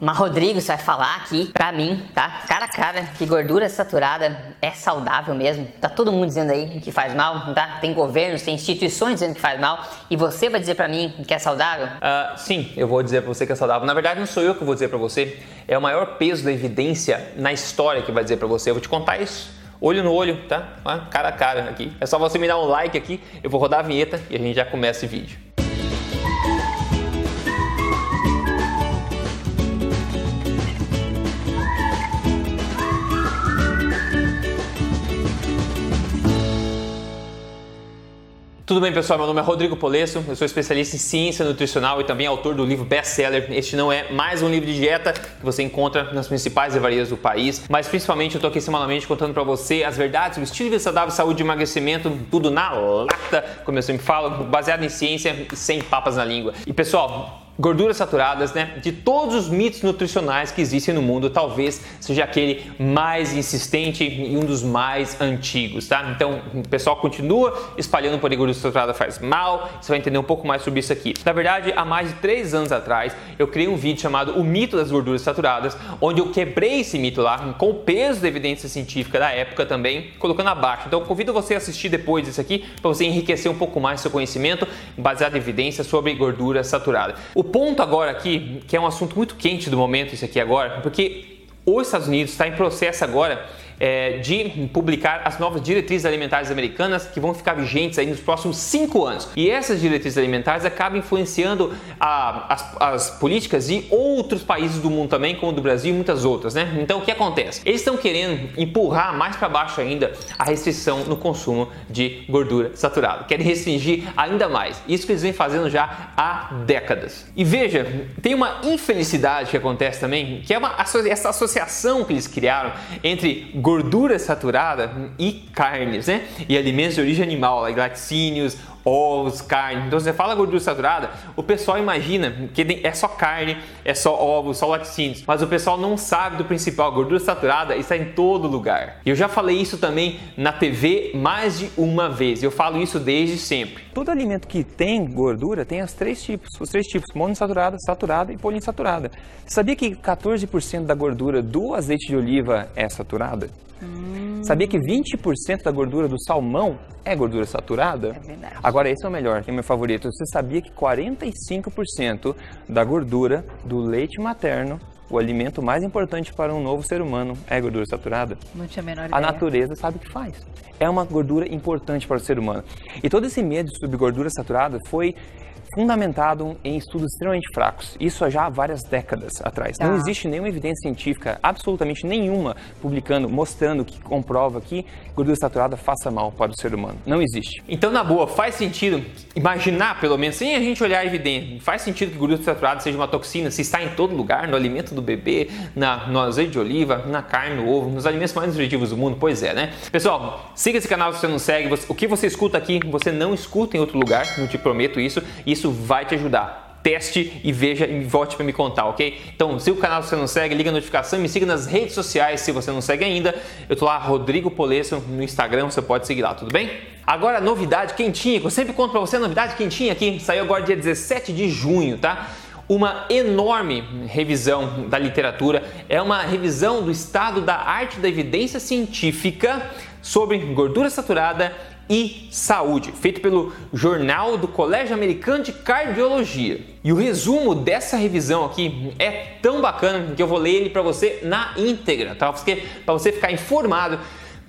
Mas Rodrigo, vai falar aqui pra mim, tá? Cara a cara, que gordura saturada é saudável mesmo. Tá todo mundo dizendo aí que faz mal, tá? Tem governos, tem instituições dizendo que faz mal. E você vai dizer pra mim que é saudável? Uh, sim, eu vou dizer pra você que é saudável. Na verdade, não sou eu que vou dizer pra você. É o maior peso da evidência na história que vai dizer pra você. Eu vou te contar isso olho no olho, tá? Cara a cara aqui. É só você me dar um like aqui, eu vou rodar a vinheta e a gente já começa esse vídeo. Tudo bem, pessoal? Meu nome é Rodrigo Polesso, eu sou especialista em ciência nutricional e também autor do livro best-seller. Este não é mais um livro de dieta que você encontra nas principais livrarias do país, mas principalmente eu tô aqui semanalmente contando para você as verdades do estilo de vida saudável, saúde e emagrecimento, tudo na lata, como eu sempre falo, baseado em ciência e sem papas na língua. E pessoal, gorduras saturadas, né? De todos os mitos nutricionais que existem no mundo, talvez seja aquele mais insistente e um dos mais antigos, tá? Então, o pessoal continua espalhando por gordura saturada faz mal. Você vai entender um pouco mais sobre isso aqui. Na verdade, há mais de três anos atrás, eu criei um vídeo chamado O Mito das Gorduras Saturadas, onde eu quebrei esse mito lá com o peso da evidência científica da época também, colocando abaixo. Então, convido você a assistir depois disso aqui para você enriquecer um pouco mais seu conhecimento baseado em evidência sobre gordura saturada. O ponto agora aqui, que é um assunto muito quente do momento, isso aqui agora, porque os Estados Unidos está em processo agora é, de publicar as novas diretrizes alimentares americanas que vão ficar vigentes aí nos próximos cinco anos. E essas diretrizes alimentares acabam influenciando a, as, as, políticas de outros países do mundo também, como do Brasil e muitas outras, né? Então o que acontece? Eles estão querendo empurrar mais para baixo ainda a restrição no consumo de gordura saturada. Querem restringir ainda mais. Isso que eles vêm fazendo já há décadas. E veja, tem uma infelicidade que acontece também, que é uma, essa associação que eles criaram entre gordura gordura saturada e carnes, né? E alimentos de origem animal, like laticínios, ovos, carne. Então você fala gordura saturada, o pessoal imagina que é só carne, é só ovos, só laticínios. Mas o pessoal não sabe do principal, gordura saturada está em todo lugar. E eu já falei isso também na TV mais de uma vez. Eu falo isso desde sempre. Todo alimento que tem gordura tem os três tipos, os três tipos, monoinsaturada, saturada e poliinsaturada. Sabia que 14% da gordura do azeite de oliva é saturada? Hum. Sabia que 20% da gordura do salmão é gordura saturada? É verdade. Agora, esse é o melhor, que é o meu favorito. Você sabia que 45% da gordura do leite materno o alimento mais importante para um novo ser humano é gordura saturada? Não tinha a menor ideia. A natureza sabe o que faz. É uma gordura importante para o ser humano. E todo esse medo sobre gordura saturada foi fundamentado em estudos extremamente fracos. Isso já há várias décadas atrás. Não tá. existe nenhuma evidência científica, absolutamente nenhuma, publicando, mostrando que comprova que gordura saturada faça mal para o ser humano. Não existe. Então, na boa, faz sentido imaginar, pelo menos, sem a gente olhar a evidência, faz sentido que gordura saturada seja uma toxina se está em todo lugar, no alimento do bebê, na, no azeite de oliva, na carne, no ovo, nos alimentos mais nutritivos do mundo? Pois é, né? Pessoal, siga esse canal se você não segue. o que você escuta aqui, você não escuta em outro lugar, não te prometo isso. Isso isso vai te ajudar teste e veja e volte para me contar, ok? Então, se o canal você não segue, liga a notificação me siga nas redes sociais se você não segue ainda. Eu tô lá, Rodrigo Polesso, no Instagram, você pode seguir lá, tudo bem? Agora, novidade quentinha, que eu sempre conto para você, novidade quentinha aqui, saiu agora dia 17 de junho, tá? Uma enorme revisão da literatura, é uma revisão do estado da arte da evidência científica sobre gordura saturada e Saúde, feito pelo Jornal do Colégio Americano de Cardiologia. E o resumo dessa revisão aqui é tão bacana que eu vou ler ele para você na íntegra, tá? Para você ficar informado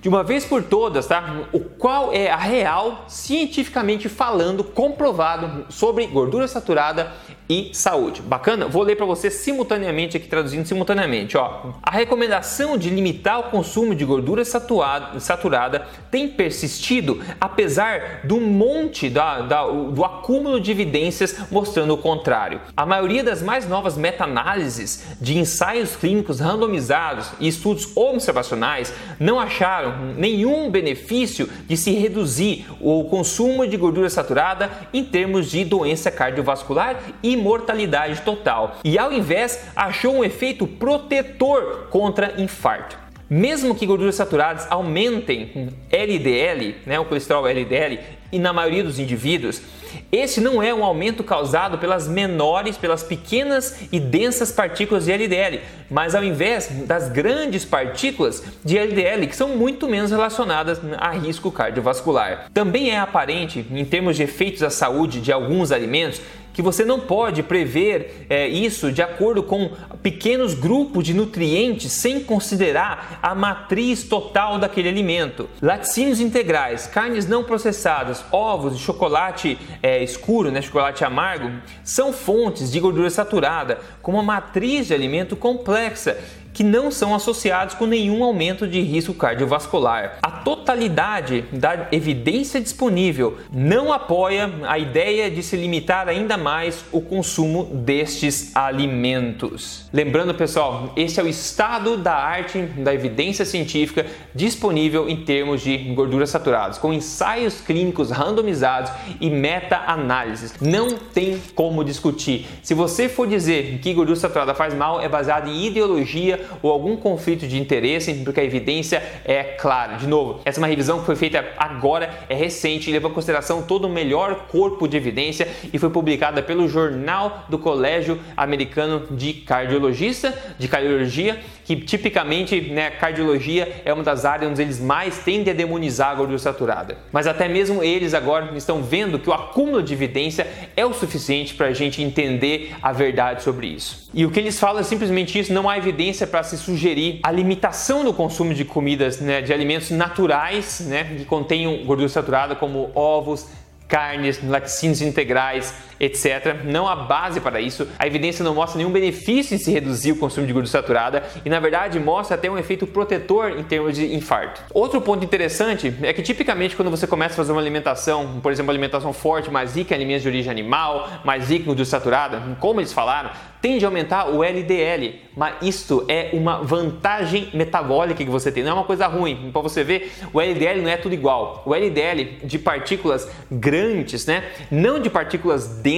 de uma vez por todas, tá? O qual é a real, cientificamente falando, comprovado sobre gordura saturada e saúde. Bacana? Vou ler para você simultaneamente aqui, traduzindo simultaneamente. Ó. A recomendação de limitar o consumo de gordura saturada, saturada tem persistido apesar do monte da, da, do acúmulo de evidências mostrando o contrário. A maioria das mais novas meta-análises de ensaios clínicos randomizados e estudos observacionais não acharam nenhum benefício de se reduzir o consumo de gordura saturada em termos de doença cardiovascular e mortalidade total. E ao invés, achou um efeito protetor contra infarto. Mesmo que gorduras saturadas aumentem LDL, né, o colesterol LDL, e na maioria dos indivíduos, Esse não é um aumento causado pelas menores, pelas pequenas e densas partículas de LDL, mas ao invés das grandes partículas de LDL, que são muito menos relacionadas a risco cardiovascular. Também é aparente, em termos de efeitos à saúde de alguns alimentos, que você não pode prever é, isso de acordo com pequenos grupos de nutrientes sem considerar a matriz total daquele alimento. Laticínios integrais, carnes não processadas, ovos e chocolate é, escuro, né, chocolate amargo, são fontes de gordura saturada com uma matriz de alimento complexa que não são associados com nenhum aumento de risco cardiovascular. A totalidade da evidência disponível não apoia a ideia de se limitar ainda mais o consumo destes alimentos. Lembrando, pessoal, esse é o estado da arte da evidência científica disponível em termos de gorduras saturadas, com ensaios clínicos randomizados e meta-análises. Não tem como discutir. Se você for dizer que gordura saturada faz mal, é baseado em ideologia ou algum conflito de interesse, porque a evidência é clara. De novo, essa é uma revisão que foi feita agora, é recente, levou em consideração todo o melhor corpo de evidência e foi publicada pelo Jornal do Colégio Americano de Cardiologista, de Cardiologia, que tipicamente, né, cardiologia é uma das áreas onde eles mais tendem a demonizar a gordura saturada. Mas até mesmo eles agora estão vendo que o acúmulo de evidência é o suficiente para a gente entender a verdade sobre isso. E o que eles falam é simplesmente isso: não há evidência para se sugerir a limitação do consumo de comidas, né, de alimentos naturais, né, que contenham gordura saturada, como ovos, carnes, laticínios integrais, etc. Não há base para isso. A evidência não mostra nenhum benefício em se reduzir o consumo de gordura saturada e, na verdade, mostra até um efeito protetor em termos de infarto. Outro ponto interessante é que, tipicamente, quando você começa a fazer uma alimentação, por exemplo, alimentação forte, mais rica em alimentos de origem animal, mais rica em gordura saturada, como eles falaram, tende a aumentar o LDL, mas isto é uma vantagem metabólica que você tem, não é uma coisa ruim. Para você ver, o LDL não é tudo igual. O LDL de partículas grandes, né? Não de partículas densas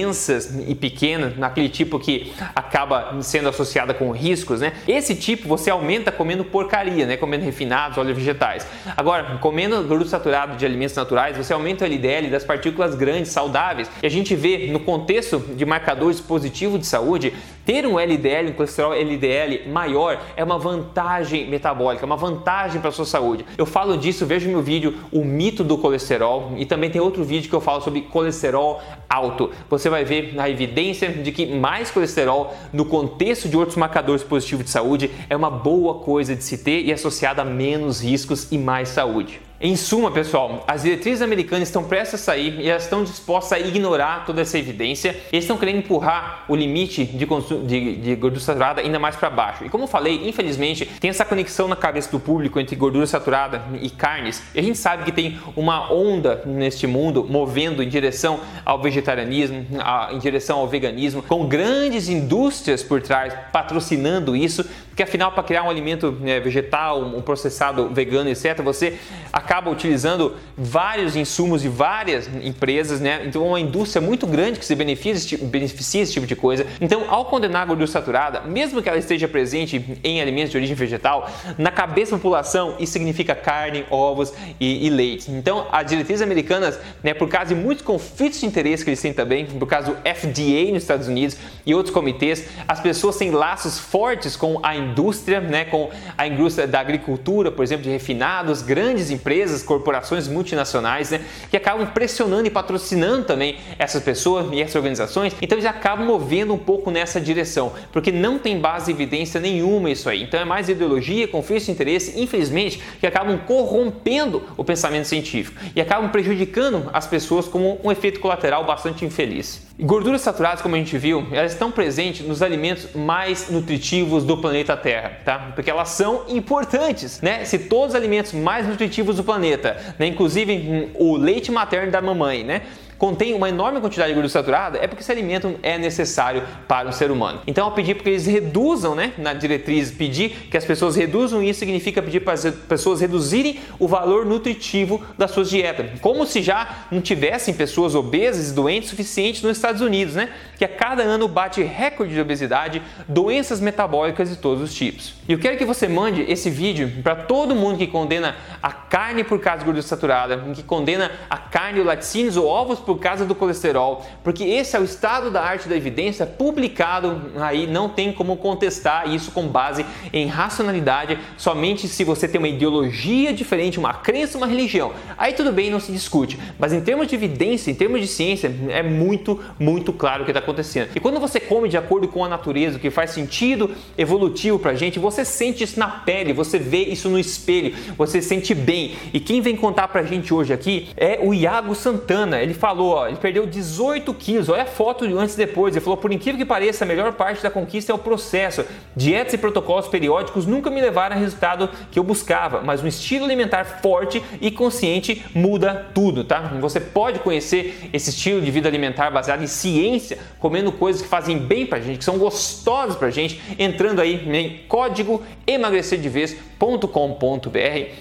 e pequenas, naquele tipo que acaba sendo associada com riscos, né? Esse tipo você aumenta comendo porcaria, né? Comendo refinados, óleos vegetais. Agora, comendo gordura saturada de alimentos naturais, você aumenta o LDL das partículas grandes, saudáveis. E a gente vê no contexto de marcadores positivos de saúde, ter um LDL, um colesterol LDL maior é uma vantagem metabólica, é uma vantagem para a sua saúde. Eu falo disso, veja meu vídeo O Mito do Colesterol e também tem outro vídeo que eu falo sobre colesterol alto. Você vai ver a evidência de que mais colesterol no contexto de outros marcadores positivos de saúde é uma boa coisa de se ter e associada a menos riscos e mais saúde. Em suma, pessoal, as diretrizes americanas estão prestes a sair e elas estão dispostas a ignorar toda essa evidência. Eles estão querendo empurrar o limite de, de, de gordura saturada ainda mais para baixo. E como eu falei, infelizmente, tem essa conexão na cabeça do público entre gordura saturada e carnes. E a gente sabe que tem uma onda neste mundo movendo em direção ao vegetarianismo, a, em direção ao veganismo, com grandes indústrias por trás patrocinando isso, porque afinal, para criar um alimento né, vegetal, um processado vegano, etc., você acaba utilizando vários insumos de várias empresas, né? Então, é uma indústria muito grande que se beneficia, beneficia esse tipo de coisa. Então, ao condenar a gordura saturada, mesmo que ela esteja presente em alimentos de origem vegetal, na cabeça da população isso significa carne, ovos e, e leite. Então, as diretrizes americanas, né, por causa de muitos conflitos de interesse que eles têm também, por causa do FDA nos Estados Unidos e outros comitês, as pessoas têm laços fortes com a indústria, né, com a indústria da agricultura, por exemplo, de refinados, grandes empresas empresas, corporações multinacionais, né, que acabam pressionando e patrocinando também essas pessoas e essas organizações. Então eles acabam movendo um pouco nessa direção, porque não tem base evidência nenhuma isso aí. Então é mais ideologia, conflito de interesse, infelizmente, que acabam corrompendo o pensamento científico e acabam prejudicando as pessoas como um efeito colateral bastante infeliz. Gorduras saturadas, como a gente viu, elas estão presentes nos alimentos mais nutritivos do planeta Terra, tá? Porque elas são importantes, né? Se todos os alimentos mais nutritivos do planeta, né? inclusive hum, o leite materno da mamãe, né? Contém uma enorme quantidade de gordura saturada, é porque esse alimento é necessário para o ser humano. Então, ao pedir que eles reduzam, né, na diretriz, pedir que as pessoas reduzam isso significa pedir para as pessoas reduzirem o valor nutritivo das suas dietas, como se já não tivessem pessoas obesas e doentes suficientes nos Estados Unidos, né, que a cada ano bate recorde de obesidade, doenças metabólicas de todos os tipos. E eu quero que você mande esse vídeo para todo mundo que condena a carne por causa de gordura saturada, que condena a carne, laticínios ou ovos por causa do colesterol, porque esse é o estado da arte da evidência publicado aí, não tem como contestar isso com base em racionalidade, somente se você tem uma ideologia diferente, uma crença, uma religião. Aí tudo bem, não se discute, mas em termos de evidência, em termos de ciência, é muito, muito claro o que está acontecendo. E quando você come de acordo com a natureza, o que faz sentido evolutivo pra gente, você sente isso na pele, você vê isso no espelho, você sente bem. E quem vem contar pra gente hoje aqui é o Iago Santana. Ele falou, ó, ele perdeu 18 quilos, olha a foto de antes e depois. Ele falou, por incrível que pareça, a melhor parte da conquista é o processo. Dietas e protocolos periódicos nunca me levaram ao resultado que eu buscava, mas um estilo alimentar forte e consciente muda tudo, tá? Você pode conhecer esse estilo de vida alimentar baseado em ciência, comendo coisas que fazem bem pra gente, que são gostosas pra gente, entrando aí em código emagrecerdevez.com.br,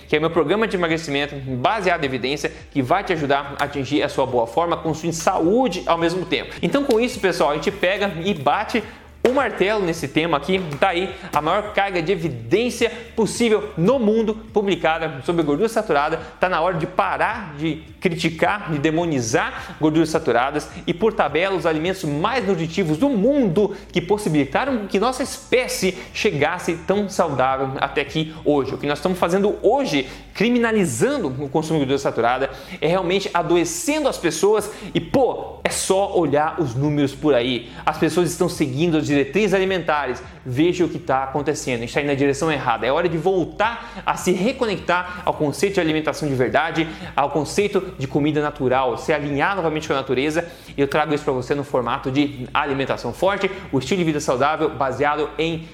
que é meu programa de emagrecimento baseado em evidência que vai te ajudar a atingir a sua boa forma, construindo saúde ao mesmo tempo. Então, com isso, pessoal, a gente pega e bate o martelo nesse tema aqui, tá aí a maior carga de evidência possível no mundo publicada sobre gordura saturada. Tá na hora de parar de criticar, de demonizar gorduras saturadas e por tabela os alimentos mais nutritivos do mundo que possibilitaram que nossa espécie chegasse tão saudável até aqui hoje. O que nós estamos fazendo hoje, criminalizando o consumo de gordura saturada, é realmente adoecendo as pessoas e pô, é só olhar os números por aí. As pessoas estão seguindo as diretrizes alimentares, veja o que está acontecendo, a gente está indo na direção errada. É hora de voltar a se reconectar ao conceito de alimentação de verdade, ao conceito de comida natural, se alinhar novamente com a natureza. E eu trago isso para você no formato de alimentação forte, o estilo de vida saudável baseado em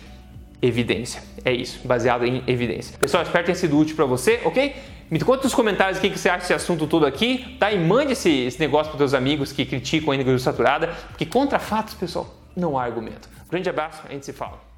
evidência. É isso, baseado em evidência. Pessoal, espero que tenha sido útil para você, ok? Me conta nos comentários o que você acha desse assunto todo aqui, tá? E mande esse, esse negócio para seus amigos que criticam a gordura saturada, porque contra fatos, pessoal, não há argumento. Grande abraço, a gente se fala.